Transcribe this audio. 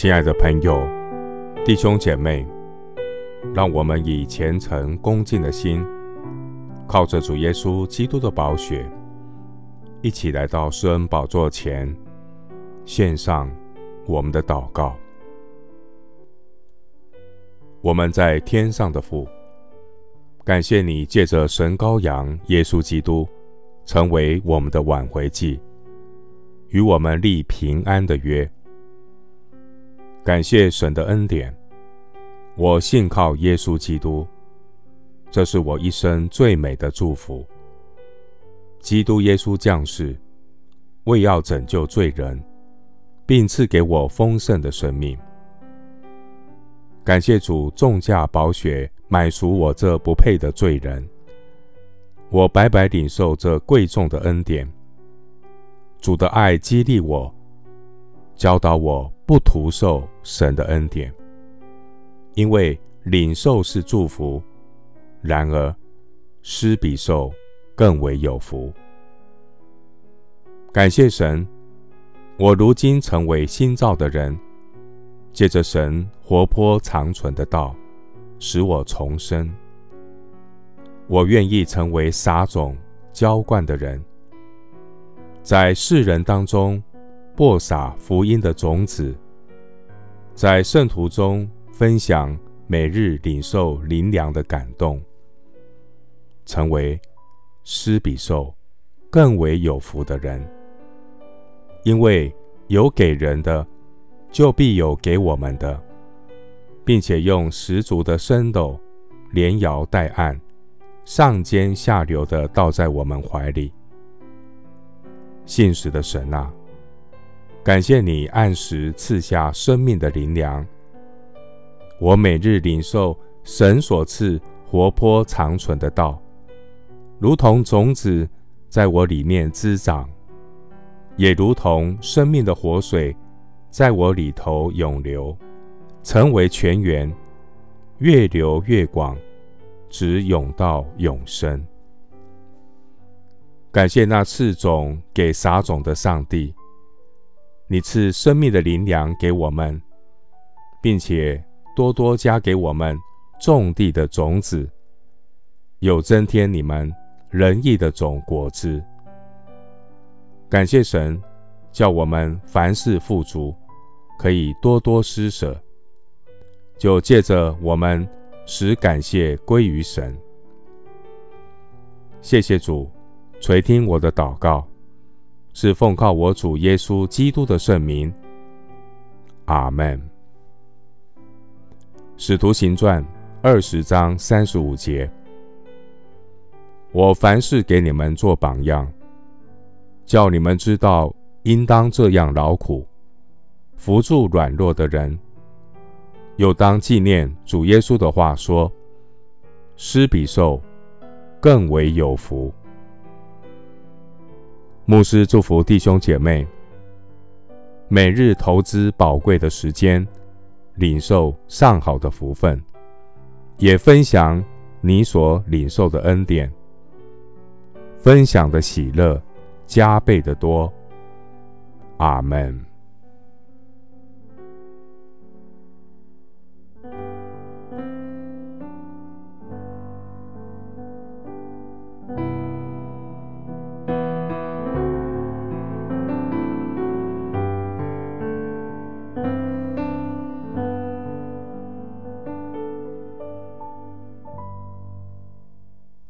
亲爱的朋友、弟兄姐妹，让我们以虔诚恭敬的心，靠着主耶稣基督的宝血，一起来到施恩宝座前，献上我们的祷告。我们在天上的父，感谢你借着神羔羊耶稣基督，成为我们的挽回祭，与我们立平安的约。感谢神的恩典，我信靠耶稣基督，这是我一生最美的祝福。基督耶稣降世，为要拯救罪人，并赐给我丰盛的生命。感谢主重价宝血买赎我这不配的罪人，我白白领受这贵重的恩典。主的爱激励我，教导我。不徒受神的恩典，因为领受是祝福，然而施比受更为有福。感谢神，我如今成为新造的人，借着神活泼长存的道，使我重生。我愿意成为撒种浇灌的人，在世人当中。播撒福音的种子，在圣徒中分享每日领受灵粮的感动，成为施比受更为有福的人。因为有给人的，就必有给我们的，并且用十足的升斗连摇带按，上尖下流的倒在我们怀里。信实的神啊！感谢你按时赐下生命的灵粮，我每日领受神所赐活泼长存的道，如同种子在我里面滋长，也如同生命的活水在我里头涌流，成为泉源，越流越广，直涌到永生。感谢那赐种给撒种的上帝。你赐生命的灵粮给我们，并且多多加给我们种地的种子，又增添你们仁义的种果子。感谢神，叫我们凡事富足，可以多多施舍，就借着我们使感谢归于神。谢谢主垂听我的祷告。是奉靠我主耶稣基督的圣名，阿门。使徒行传二十章三十五节：我凡事给你们做榜样，叫你们知道应当这样劳苦，扶助软弱的人，又当纪念主耶稣的话说：施比受更为有福。牧师祝福弟兄姐妹，每日投资宝贵的时间，领受上好的福分，也分享你所领受的恩典，分享的喜乐加倍的多。阿门。